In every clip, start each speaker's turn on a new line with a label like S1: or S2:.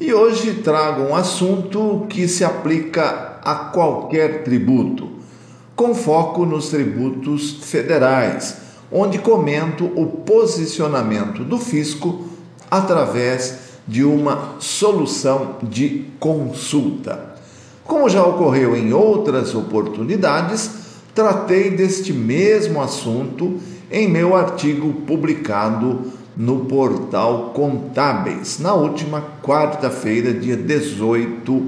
S1: E hoje trago um assunto que se aplica a qualquer tributo, com foco nos tributos federais, onde comento o posicionamento do fisco através de uma solução de consulta. Como já ocorreu em outras oportunidades, tratei deste mesmo assunto em meu artigo publicado no portal Contábeis, na última quarta-feira, dia 18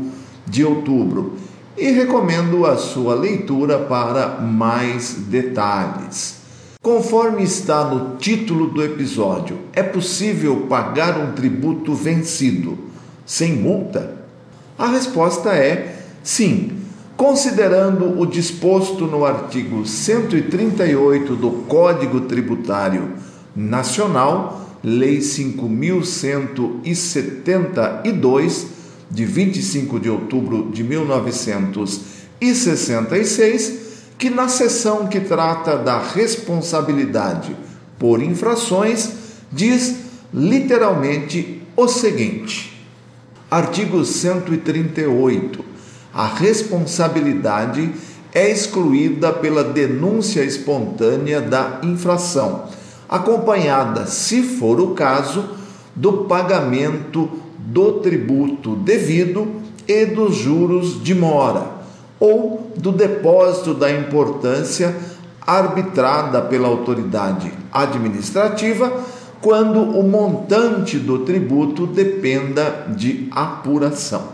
S1: de outubro, e recomendo a sua leitura para mais detalhes. Conforme está no título do episódio, é possível pagar um tributo vencido sem multa? A resposta é sim, considerando o disposto no artigo 138 do Código Tributário Nacional Lei 5.172, de 25 de outubro de 1966, que na seção que trata da responsabilidade por infrações diz literalmente o seguinte: artigo 138. A responsabilidade é excluída pela denúncia espontânea da infração acompanhada, se for o caso, do pagamento do tributo devido e dos juros de mora, ou do depósito da importância arbitrada pela autoridade administrativa quando o montante do tributo dependa de apuração.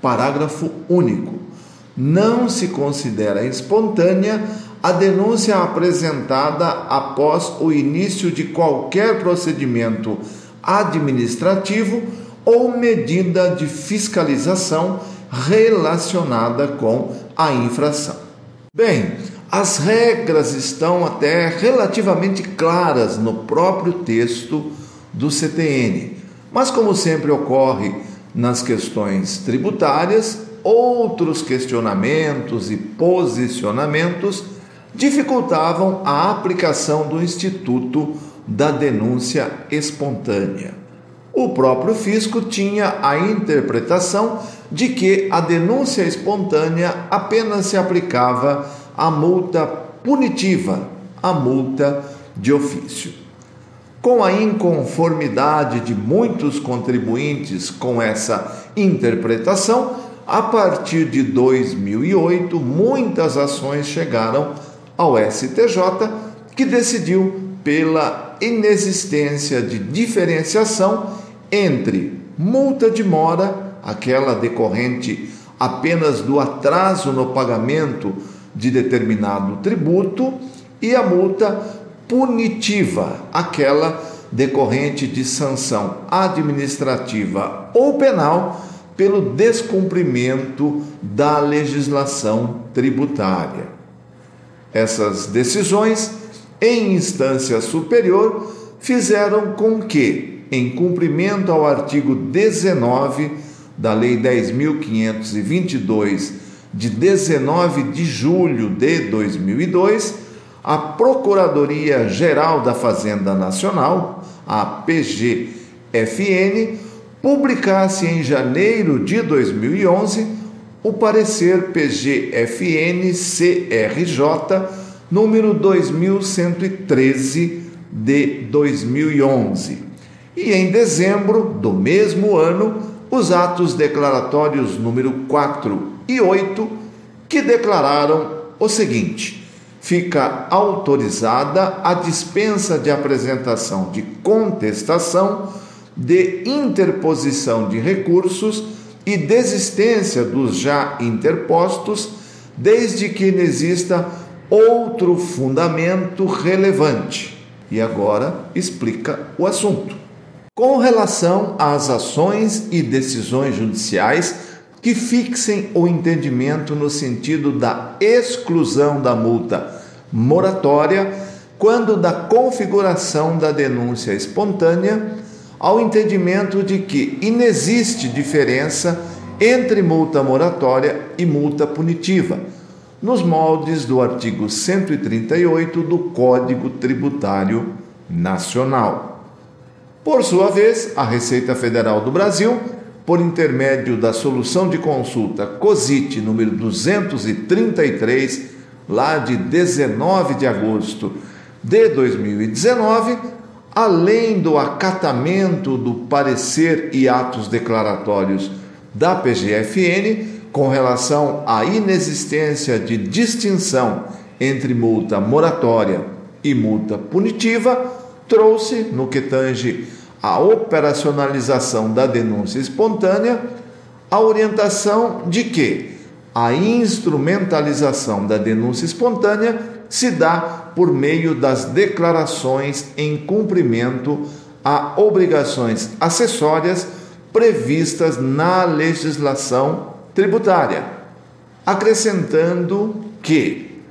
S1: Parágrafo único. Não se considera espontânea a denúncia apresentada após o início de qualquer procedimento administrativo ou medida de fiscalização relacionada com a infração. Bem, as regras estão até relativamente claras no próprio texto do CTN, mas como sempre ocorre nas questões tributárias, outros questionamentos e posicionamentos dificultavam a aplicação do Instituto da Denúncia Espontânea. O próprio fisco tinha a interpretação de que a denúncia espontânea apenas se aplicava à multa punitiva, à multa de ofício. Com a inconformidade de muitos contribuintes com essa interpretação, a partir de 2008, muitas ações chegaram ao STJ, que decidiu pela inexistência de diferenciação entre multa de mora, aquela decorrente apenas do atraso no pagamento de determinado tributo, e a multa punitiva, aquela decorrente de sanção administrativa ou penal pelo descumprimento da legislação tributária. Essas decisões, em instância superior, fizeram com que, em cumprimento ao artigo 19 da Lei 10.522, de 19 de julho de 2002, a Procuradoria-Geral da Fazenda Nacional, a PGFN, publicasse em janeiro de 2011 o parecer PGFN-CRJ número 2113 de 2011. E em dezembro do mesmo ano, os atos declaratórios número 4 e 8, que declararam o seguinte: fica autorizada a dispensa de apresentação de contestação, de interposição de recursos e desistência dos já interpostos, desde que exista outro fundamento relevante. E agora explica o assunto. Com relação às ações e decisões judiciais que fixem o entendimento no sentido da exclusão da multa moratória quando da configuração da denúncia espontânea ao entendimento de que inexiste diferença entre multa moratória e multa punitiva, nos moldes do artigo 138 do Código Tributário Nacional. Por sua vez, a Receita Federal do Brasil, por intermédio da solução de consulta COSIT número 233, lá de 19 de agosto de 2019, além do acatamento do parecer e atos declaratórios da PGFN com relação à inexistência de distinção entre multa moratória e multa punitiva, trouxe, no que tange a operacionalização da denúncia espontânea, a orientação de que a instrumentalização da denúncia espontânea se dá por meio das declarações em cumprimento a obrigações acessórias previstas na legislação tributária, acrescentando que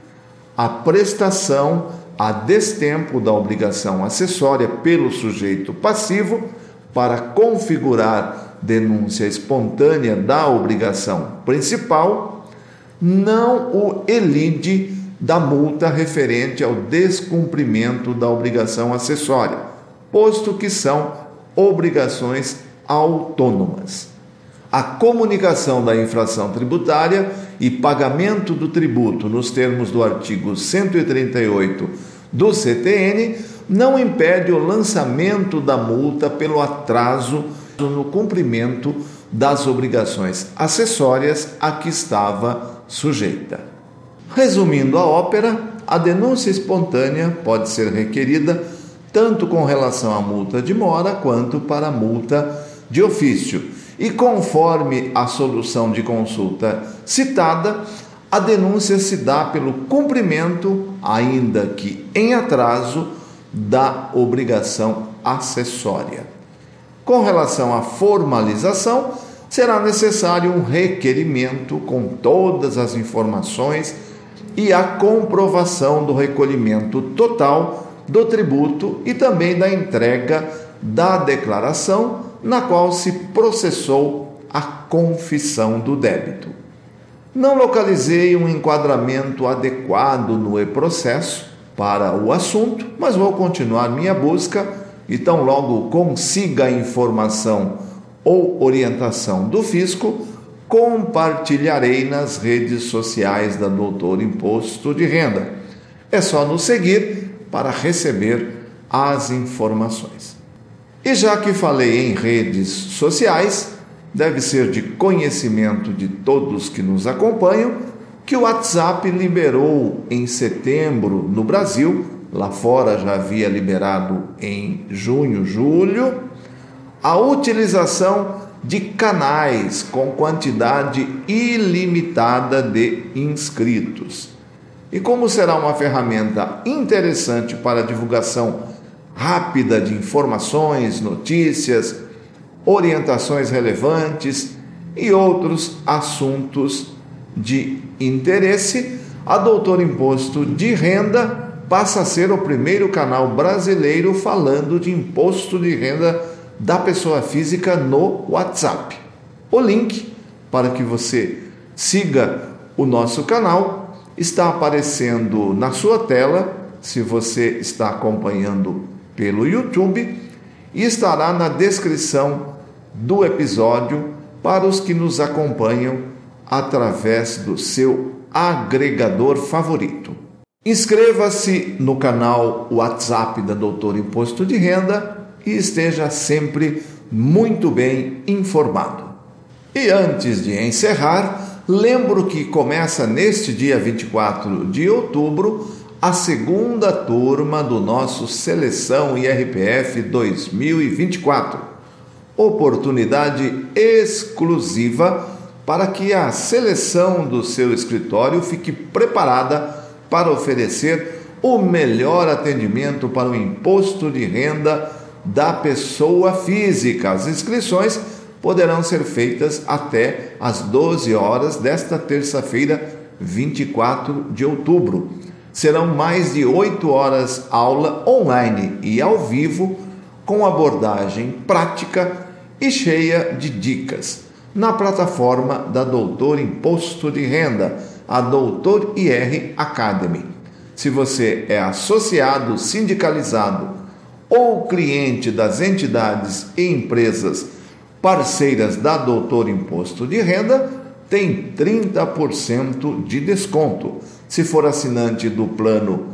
S1: a prestação a destempo da obrigação acessória pelo sujeito passivo para configurar denúncia espontânea da obrigação principal não o elide da multa referente ao descumprimento da obrigação acessória, posto que são obrigações autônomas. A comunicação da infração tributária e pagamento do tributo nos termos do artigo 138 do CTN não impede o lançamento da multa pelo atraso no cumprimento das obrigações acessórias a que estava sujeita. Resumindo a ópera, a denúncia espontânea pode ser requerida tanto com relação à multa de mora quanto para a multa de ofício. E conforme a solução de consulta citada, a denúncia se dá pelo cumprimento, ainda que em atraso, da obrigação acessória. Com relação à formalização, será necessário um requerimento com todas as informações e a comprovação do recolhimento total do tributo e também da entrega da declaração na qual se processou a confissão do débito. Não localizei um enquadramento adequado no e-processo para o assunto, mas vou continuar minha busca e tão logo consiga a informação ou orientação do fisco, compartilharei nas redes sociais da Doutor Imposto de Renda. É só nos seguir para receber as informações. E já que falei em redes sociais, deve ser de conhecimento de todos que nos acompanham que o WhatsApp liberou em setembro no Brasil, lá fora já havia liberado em junho, julho, a utilização de canais com quantidade ilimitada de inscritos. E como será uma ferramenta interessante para divulgação rápida de informações, notícias, orientações relevantes e outros assuntos de interesse, a Doutor Imposto de Renda passa a ser o primeiro canal brasileiro falando de imposto de renda da pessoa física no WhatsApp. O link para que você siga o nosso canal está aparecendo na sua tela se você está acompanhando pelo YouTube e estará na descrição do episódio para os que nos acompanham através do seu agregador favorito. Inscreva-se no canal WhatsApp da Doutor Imposto de Renda e esteja sempre muito bem informado. E antes de encerrar, lembro que começa neste dia 24 de outubro a segunda turma do nosso Seleção IRPF 2024. Oportunidade exclusiva para que a seleção do seu escritório fique preparada para oferecer o melhor atendimento para o imposto de renda da pessoa física. As inscrições poderão ser feitas até às 12 horas desta terça-feira, 24 de outubro. Serão mais de 8 horas aula online e ao vivo, com abordagem prática e cheia de dicas, na plataforma da Doutor Imposto de Renda, a Doutor IR Academy. Se você é associado, sindicalizado ou cliente das entidades e empresas parceiras da Doutor Imposto de Renda, tem 30% de desconto. Se for assinante do plano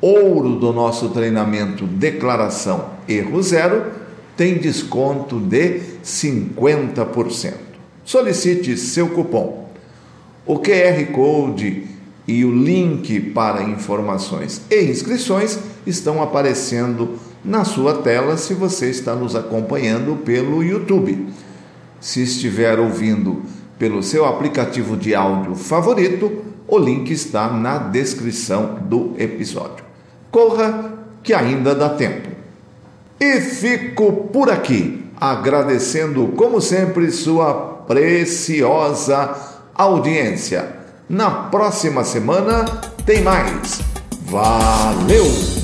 S1: ouro do nosso treinamento Declaração Erro Zero, tem desconto de 50%. Solicite seu cupom. O QR Code e o link para informações e inscrições estão aparecendo na sua tela se você está nos acompanhando pelo YouTube. Se estiver ouvindo pelo seu aplicativo de áudio favorito, o link está na descrição do episódio. Corra que ainda dá tempo. E fico por aqui, agradecendo como sempre sua preciosa audiência. Na próxima semana tem mais. Valeu!